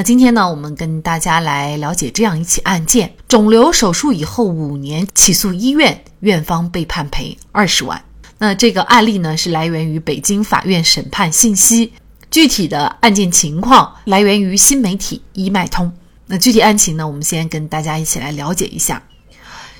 那今天呢，我们跟大家来了解这样一起案件：肿瘤手术以后五年起诉医院，院方被判赔二十万。那这个案例呢，是来源于北京法院审判信息，具体的案件情况来源于新媒体医脉通。那具体案情呢，我们先跟大家一起来了解一下。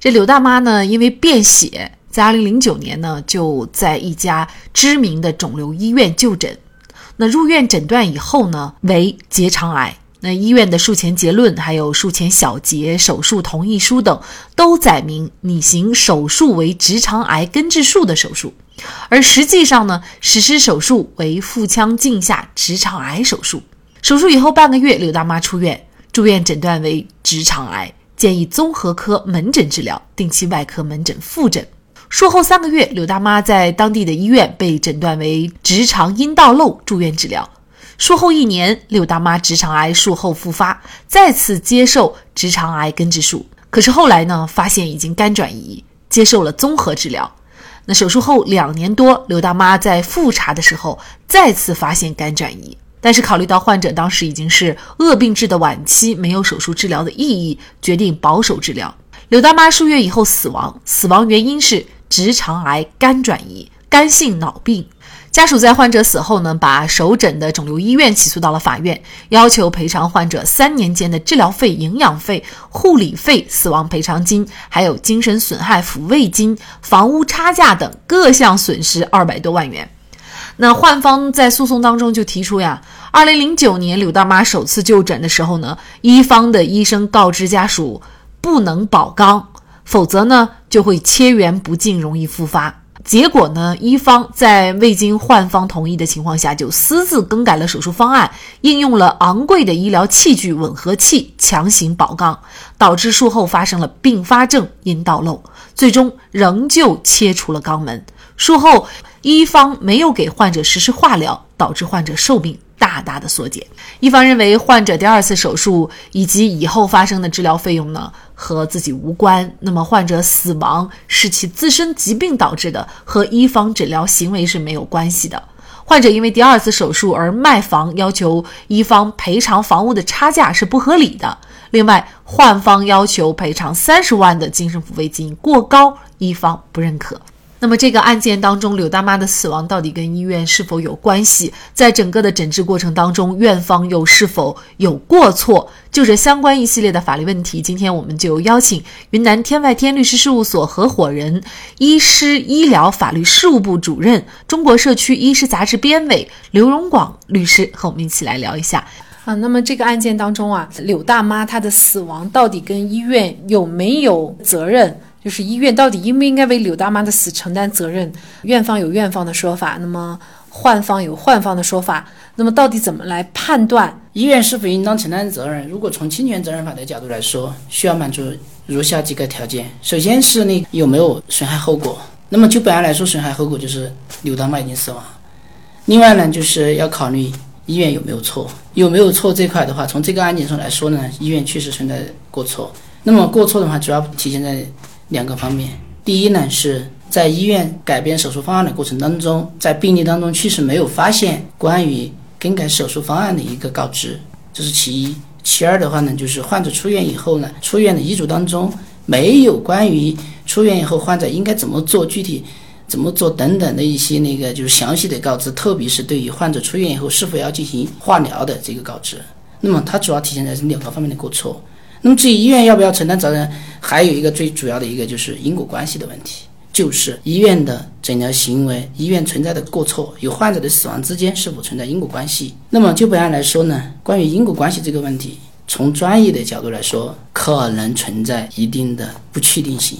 这柳大妈呢，因为便血。在二零零九年呢，就在一家知名的肿瘤医院就诊。那入院诊断以后呢，为结肠癌。那医院的术前结论，还有术前小结手术同意书等，都载明拟行手术为直肠癌根治术的手术。而实际上呢，实施手术为腹腔镜下直肠癌手术。手术以后半个月，刘大妈出院，住院诊断为直肠癌，建议综合科门诊治疗，定期外科门诊复诊。术后三个月，刘大妈在当地的医院被诊断为直肠阴道瘘，住院治疗。术后一年，柳大妈直肠癌术后复发，再次接受直肠癌根治术。可是后来呢，发现已经肝转移，接受了综合治疗。那手术后两年多，柳大妈在复查的时候再次发现肝转移，但是考虑到患者当时已经是恶病质的晚期，没有手术治疗的意义，决定保守治疗。柳大妈数月以后死亡，死亡原因是。直肠癌肝转移，肝性脑病。家属在患者死后呢，把首诊的肿瘤医院起诉到了法院，要求赔偿患者三年间的治疗费、营养费、护理费、死亡赔偿金，还有精神损害抚慰金、房屋差价等各项损失二百多万元。那患方在诉讼当中就提出呀，二零零九年柳大妈首次就诊的时候呢，医方的医生告知家属不能保肛。否则呢，就会切缘不净，容易复发。结果呢，医方在未经患方同意的情况下，就私自更改了手术方案，应用了昂贵的医疗器具吻合器，强行保肛，导致术后发生了并发症阴道漏，最终仍旧切除了肛门。术后，医方没有给患者实施化疗，导致患者寿命。大大的缩减。一方认为患者第二次手术以及以后发生的治疗费用呢和自己无关，那么患者死亡是其自身疾病导致的，和一方诊疗行为是没有关系的。患者因为第二次手术而卖房，要求一方赔偿房屋的差价是不合理的。另外，患方要求赔偿三十万的精神抚慰金过高，一方不认可。那么这个案件当中，柳大妈的死亡到底跟医院是否有关系？在整个的诊治过程当中，院方又是否有过错？就这相关一系列的法律问题，今天我们就邀请云南天外天律师事务所合伙人、医师医疗法律事务部主任、中国社区医师杂志编委刘荣广律师和我们一起来聊一下啊。那么这个案件当中啊，柳大妈她的死亡到底跟医院有没有责任？就是医院到底应不应该为柳大妈的死承担责任？院方有院方的说法，那么患方有患方的说法，那么到底怎么来判断医院是否应当承担责任？如果从侵权责任法的角度来说，需要满足如下几个条件：首先是你有没有损害后果。那么就本案来说，损害后果就是柳大妈已经死亡。另外呢，就是要考虑医院有没有错，有没有错这块的话，从这个案件上来说呢，医院确实存在过错。那么过错的话，主要体现在。两个方面，第一呢是在医院改变手术方案的过程当中，在病历当中确实没有发现关于更改手术方案的一个告知，这是其一。其二的话呢，就是患者出院以后呢，出院的医嘱当中没有关于出院以后患者应该怎么做、具体怎么做等等的一些那个就是详细的告知，特别是对于患者出院以后是否要进行化疗的这个告知。那么它主要体现在是两个方面的过错。那么至于医院要不要承担责任，还有一个最主要的一个就是因果关系的问题，就是医院的诊疗行为、医院存在的过错与患者的死亡之间是否存在因果关系。那么就本案来说呢，关于因果关系这个问题，从专业的角度来说，可能存在一定的不确定性，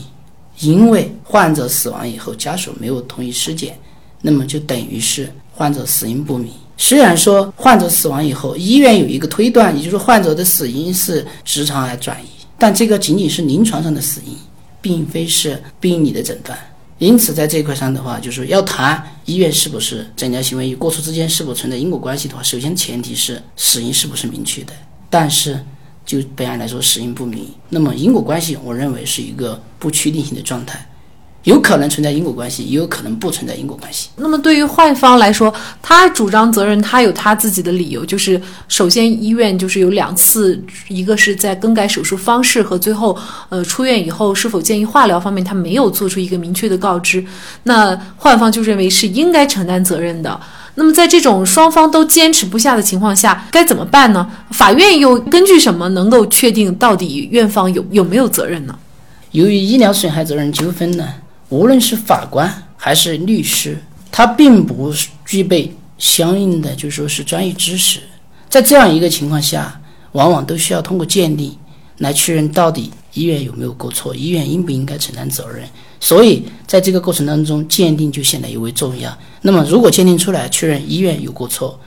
因为患者死亡以后，家属没有同意尸检，那么就等于是患者死因不明。虽然说患者死亡以后，医院有一个推断，也就是患者的死因是直肠癌转移，但这个仅仅是临床上的死因，并非是病理的诊断。因此在这一块上的话，就是要谈医院是不是诊疗行为与过错之间是否存在因果关系的话，首先前提是死因是不是明确的。但是就本案来说，死因不明，那么因果关系，我认为是一个不确定性的状态。有可能存在因果关系，也有可能不存在因果关系。那么对于患方来说，他主张责任，他有他自己的理由，就是首先医院就是有两次，一个是在更改手术方式和最后呃出院以后是否建议化疗方面，他没有做出一个明确的告知，那患方就认为是应该承担责任的。那么在这种双方都坚持不下的情况下，该怎么办呢？法院又根据什么能够确定到底院方有有没有责任呢？由于医疗损害责任纠纷呢？无论是法官还是律师，他并不具备相应的就说是专业知识，在这样一个情况下，往往都需要通过鉴定来确认到底医院有没有过错，医院应不应该承担责任。所以，在这个过程当中，鉴定就显得尤为重要。那么，如果鉴定出来确认医院有过错，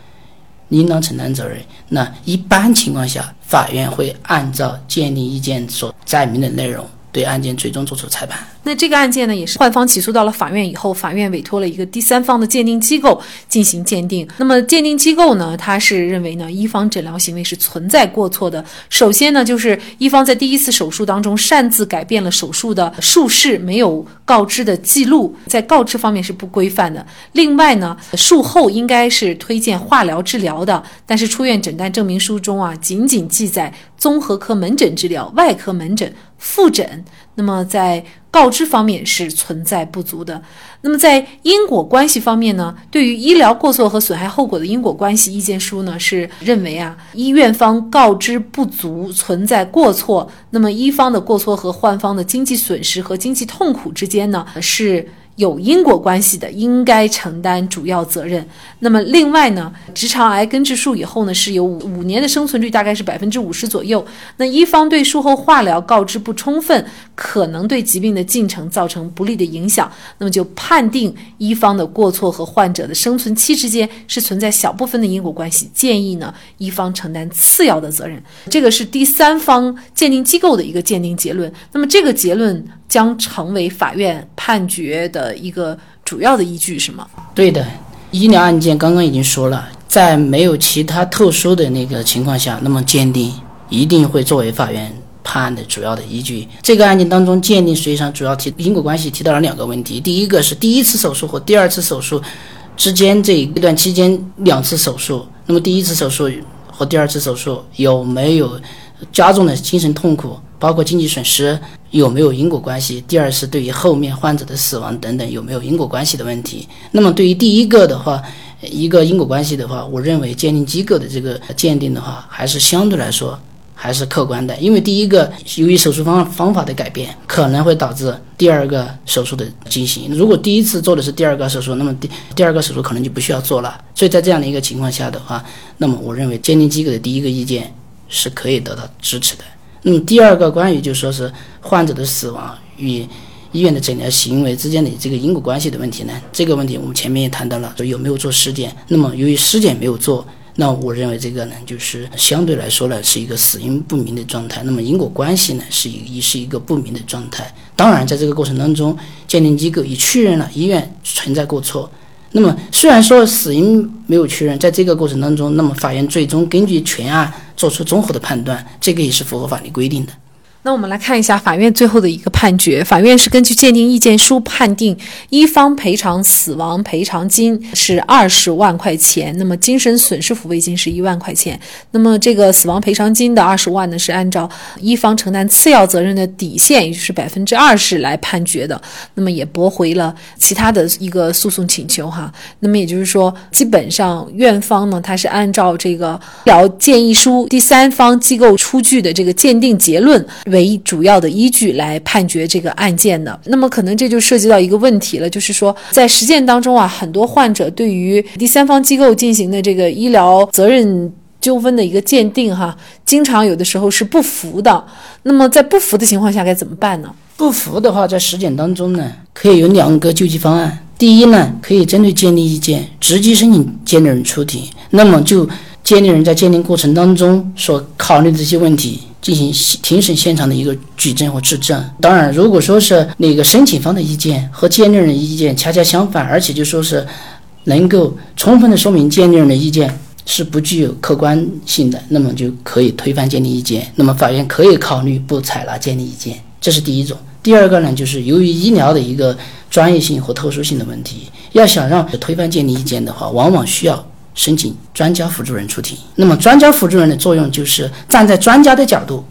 应当承担责任，那一般情况下，法院会按照鉴定意见所载明的内容。对案件最终作出裁判。那这个案件呢，也是患方起诉到了法院以后，法院委托了一个第三方的鉴定机构进行鉴定。那么鉴定机构呢，他是认为呢，医方诊疗行为是存在过错的。首先呢，就是医方在第一次手术当中擅自改变了手术的术式，没有告知的记录，在告知方面是不规范的。另外呢，术后应该是推荐化疗治疗的，但是出院诊断证明书中啊，仅仅记载综合科门诊治疗、外科门诊。复诊，那么在告知方面是存在不足的。那么在因果关系方面呢？对于医疗过错和损害后果的因果关系意见书呢，是认为啊，医院方告知不足，存在过错。那么医方的过错和患方的经济损失和经济痛苦之间呢，是。有因果关系的，应该承担主要责任。那么另外呢，直肠癌根治术以后呢，是有五五年的生存率，大概是百分之五十左右。那一方对术后化疗告知不充分，可能对疾病的进程造成不利的影响，那么就判定一方的过错和患者的生存期之间是存在小部分的因果关系，建议呢一方承担次要的责任。这个是第三方鉴定机构的一个鉴定结论。那么这个结论。将成为法院判决的一个主要的依据，是吗？对的，医疗案件刚刚已经说了，在没有其他特殊的那个情况下，那么鉴定一定会作为法院判案的主要的依据。这个案件当中，鉴定实际上主要提因果关系提到了两个问题，第一个是第一次手术和第二次手术之间这一段期间两次手术，那么第一次手术和第二次手术有没有加重的精神痛苦？包括经济损失有没有因果关系？第二是对于后面患者的死亡等等有没有因果关系的问题。那么对于第一个的话，一个因果关系的话，我认为鉴定机构的这个鉴定的话，还是相对来说还是客观的。因为第一个由于手术方方法的改变，可能会导致第二个手术的进行。如果第一次做的是第二个手术，那么第第二个手术可能就不需要做了。所以在这样的一个情况下的话，那么我认为鉴定机构的第一个意见是可以得到支持的。那么第二个关于就说是患者的死亡与医院的诊疗行为之间的这个因果关系的问题呢？这个问题我们前面也谈到了，说有没有做尸检。那么由于尸检没有做，那我认为这个呢就是相对来说呢是一个死因不明的状态。那么因果关系呢是一是一个不明的状态。当然在这个过程当中，鉴定机构已确认了医院存在过错。那么虽然说死因没有确认，在这个过程当中，那么法院最终根据全案做出综合的判断，这个也是符合法律规定的。那我们来看一下法院最后的一个判决。法院是根据鉴定意见书判定，一方赔偿死亡赔偿金是二十万块钱，那么精神损失抚慰金是一万块钱。那么这个死亡赔偿金的二十万呢，是按照一方承担次要责任的底线，也就是百分之二十来判决的。那么也驳回了其他的一个诉讼请求哈。那么也就是说，基本上院方呢，他是按照这个医疗建议书第三方机构出具的这个鉴定结论。为主要的依据来判决这个案件的，那么可能这就涉及到一个问题了，就是说在实践当中啊，很多患者对于第三方机构进行的这个医疗责任纠纷的一个鉴定，哈，经常有的时候是不服的。那么在不服的情况下该怎么办呢？不服的话，在实践当中呢，可以有两个救济方案。第一呢，可以针对鉴定意见直接申请鉴定人出庭，那么就鉴定人在鉴定过程当中所考虑的这些问题。进行庭审现场的一个举证或质证。当然，如果说是那个申请方的意见和鉴定人意见恰恰相反，而且就说是能够充分的说明鉴定人的意见是不具有客观性的，那么就可以推翻鉴定意见。那么法院可以考虑不采纳鉴定意见，这是第一种。第二个呢，就是由于医疗的一个专业性和特殊性的问题，要想让推翻鉴定意见的话，往往需要。申请专家辅助人出庭，那么专家辅助人的作用就是站在专家的角度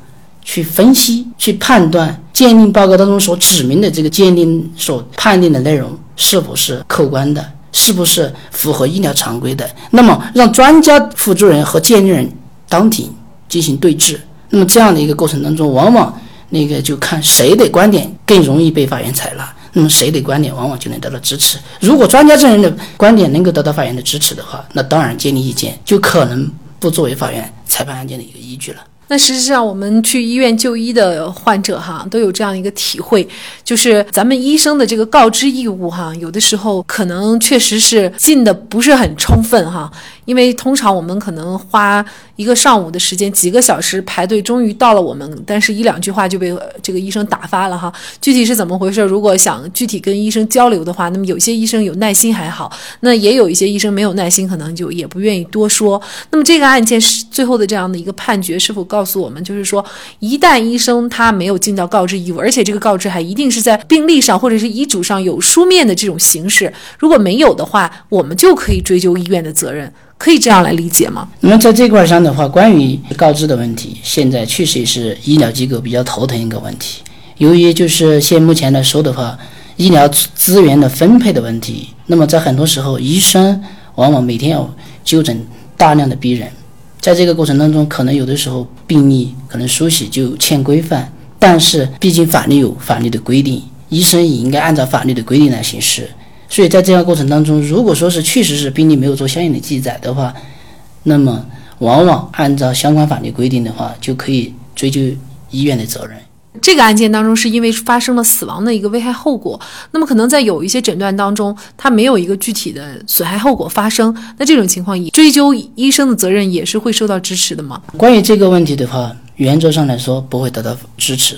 去分析、去判断鉴定报告当中所指明的这个鉴定所判定的内容是否是客观的，是不是符合医疗常规的。那么让专家辅助人和鉴定人当庭进行对质，那么这样的一个过程当中，往往那个就看谁的观点更容易被法院采纳。那么谁的观点往往就能得到支持？如果专家证人的观点能够得到法院的支持的话，那当然鉴定意见就可能不作为法院裁判案件的一个依据了。那实际上，我们去医院就医的患者哈，都有这样一个体会，就是咱们医生的这个告知义务哈，有的时候可能确实是尽的不是很充分哈。因为通常我们可能花一个上午的时间，几个小时排队，终于到了我们，但是一两句话就被这个医生打发了哈。具体是怎么回事？如果想具体跟医生交流的话，那么有些医生有耐心还好，那也有一些医生没有耐心，可能就也不愿意多说。那么这个案件是最后的这样的一个判决，是否高告诉我们，就是说，一旦医生他没有尽到告知义务，而且这个告知还一定是在病历上或者是遗嘱上有书面的这种形式，如果没有的话，我们就可以追究医院的责任。可以这样来理解吗？那么在这块上的话，关于告知的问题，现在确实也是医疗机构比较头疼一个问题。由于就是现目前来说的话，医疗资源的分配的问题，那么在很多时候，医生往往每天要纠正大量的病人，在这个过程当中，可能有的时候病历可能书写就欠规范，但是毕竟法律有法律的规定，医生也应该按照法律的规定来行事。所以在这样过程当中，如果说是确实是病历没有做相应的记载的话，那么往往按照相关法律规定的话，就可以追究医院的责任。这个案件当中是因为发生了死亡的一个危害后果，那么可能在有一些诊断当中，它没有一个具体的损害后果发生，那这种情况也，追究医生的责任也是会受到支持的吗？关于这个问题的话，原则上来说不会得到支持。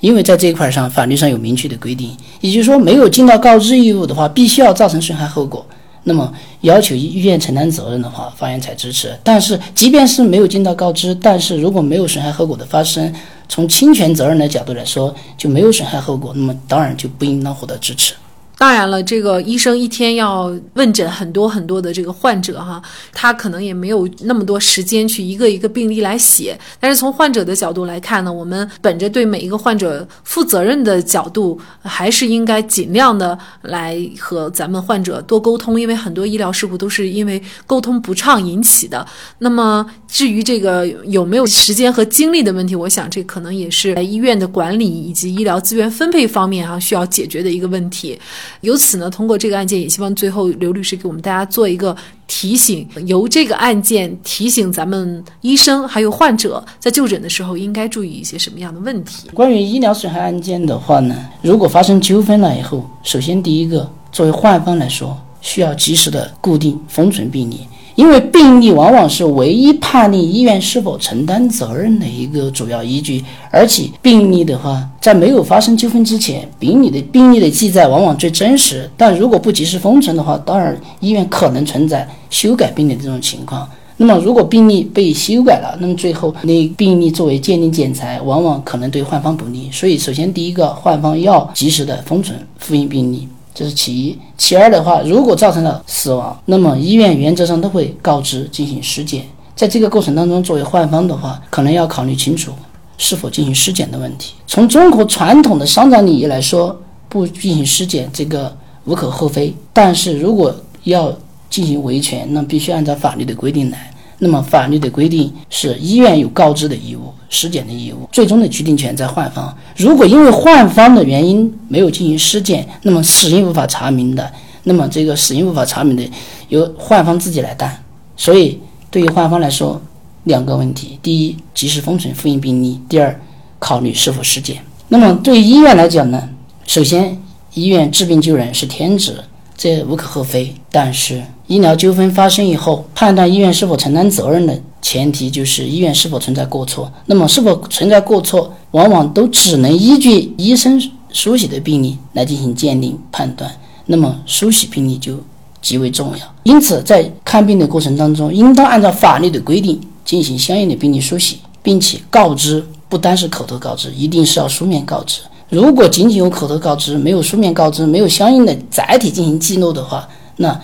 因为在这一块上，法律上有明确的规定，也就是说，没有尽到告知义务的话，必须要造成损害后果。那么要求医院承担责任的话，法院才支持。但是，即便是没有尽到告知，但是如果没有损害后果的发生，从侵权责任的角度来说，就没有损害后果，那么当然就不应当获得支持。当然了，这个医生一天要问诊很多很多的这个患者哈，他可能也没有那么多时间去一个一个病例来写。但是从患者的角度来看呢，我们本着对每一个患者负责任的角度，还是应该尽量的来和咱们患者多沟通，因为很多医疗事故都是因为沟通不畅引起的。那么至于这个有没有时间和精力的问题，我想这可能也是在医院的管理以及医疗资源分配方面哈需要解决的一个问题。由此呢，通过这个案件，也希望最后刘律师给我们大家做一个提醒，由这个案件提醒咱们医生还有患者在就诊的时候应该注意一些什么样的问题。关于医疗损害案件的话呢，如果发生纠纷了以后，首先第一个，作为患方来说，需要及时的固定封存病历。因为病历往往是唯一判定医院是否承担责任的一个主要依据，而且病历的话，在没有发生纠纷之前，病历的病历的记载往往最真实。但如果不及时封存的话，当然医院可能存在修改病历这种情况。那么，如果病历被修改了，那么最后那病历作为鉴定检材，往往可能对患方不利。所以，首先第一个，患方要及时的封存复印病历。这是其一，其二的话，如果造成了死亡，那么医院原则上都会告知进行尸检。在这个过程当中，作为患方的话，可能要考虑清楚是否进行尸检的问题。从中国传统的丧葬礼仪来说，不进行尸检这个无可厚非。但是如果要进行维权，那必须按照法律的规定来。那么法律的规定是医院有告知的义务、尸检的义务，最终的决定权在患方。如果因为患方的原因没有进行尸检，那么死因无法查明的，那么这个死因无法查明的由患方自己来担。所以对于患方来说，两个问题：第一，及时封存复印病历；第二，考虑是否尸检。那么对于医院来讲呢？首先，医院治病救人是天职。这无可厚非，但是医疗纠纷发生以后，判断医院是否承担责任的前提就是医院是否存在过错。那么是否存在过错，往往都只能依据医生书写的病历来进行鉴定判断。那么书写病历就极为重要。因此，在看病的过程当中，应当按照法律的规定进行相应的病历书写，并且告知不单是口头告知，一定是要书面告知。如果仅仅有口头告知，没有书面告知，没有相应的载体进行记录的话，那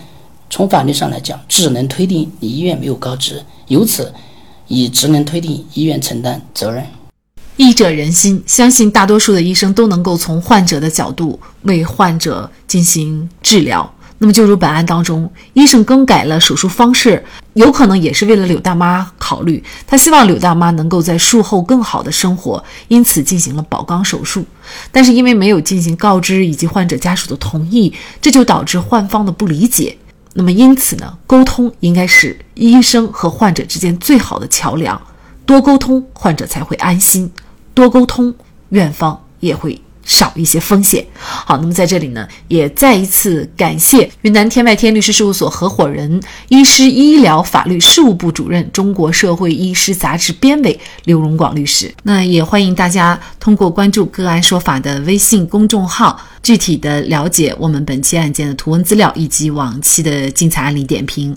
从法律上来讲，只能推定你医院没有告知，由此也只能推定医院承担责任。医者仁心，相信大多数的医生都能够从患者的角度为患者进行治疗。那么，就如本案当中，医生更改了手术方式，有可能也是为了柳大妈考虑，他希望柳大妈能够在术后更好的生活，因此进行了保肛手术。但是因为没有进行告知以及患者家属的同意，这就导致患方的不理解。那么因此呢，沟通应该是医生和患者之间最好的桥梁，多沟通，患者才会安心；多沟通，院方也会。少一些风险。好，那么在这里呢，也再一次感谢云南天外天律师事务所合伙人、医师医疗法律事务部主任、中国社会医师杂志编委刘荣广律师。那也欢迎大家通过关注“个案说法”的微信公众号，具体的了解我们本期案件的图文资料以及往期的精彩案例点评。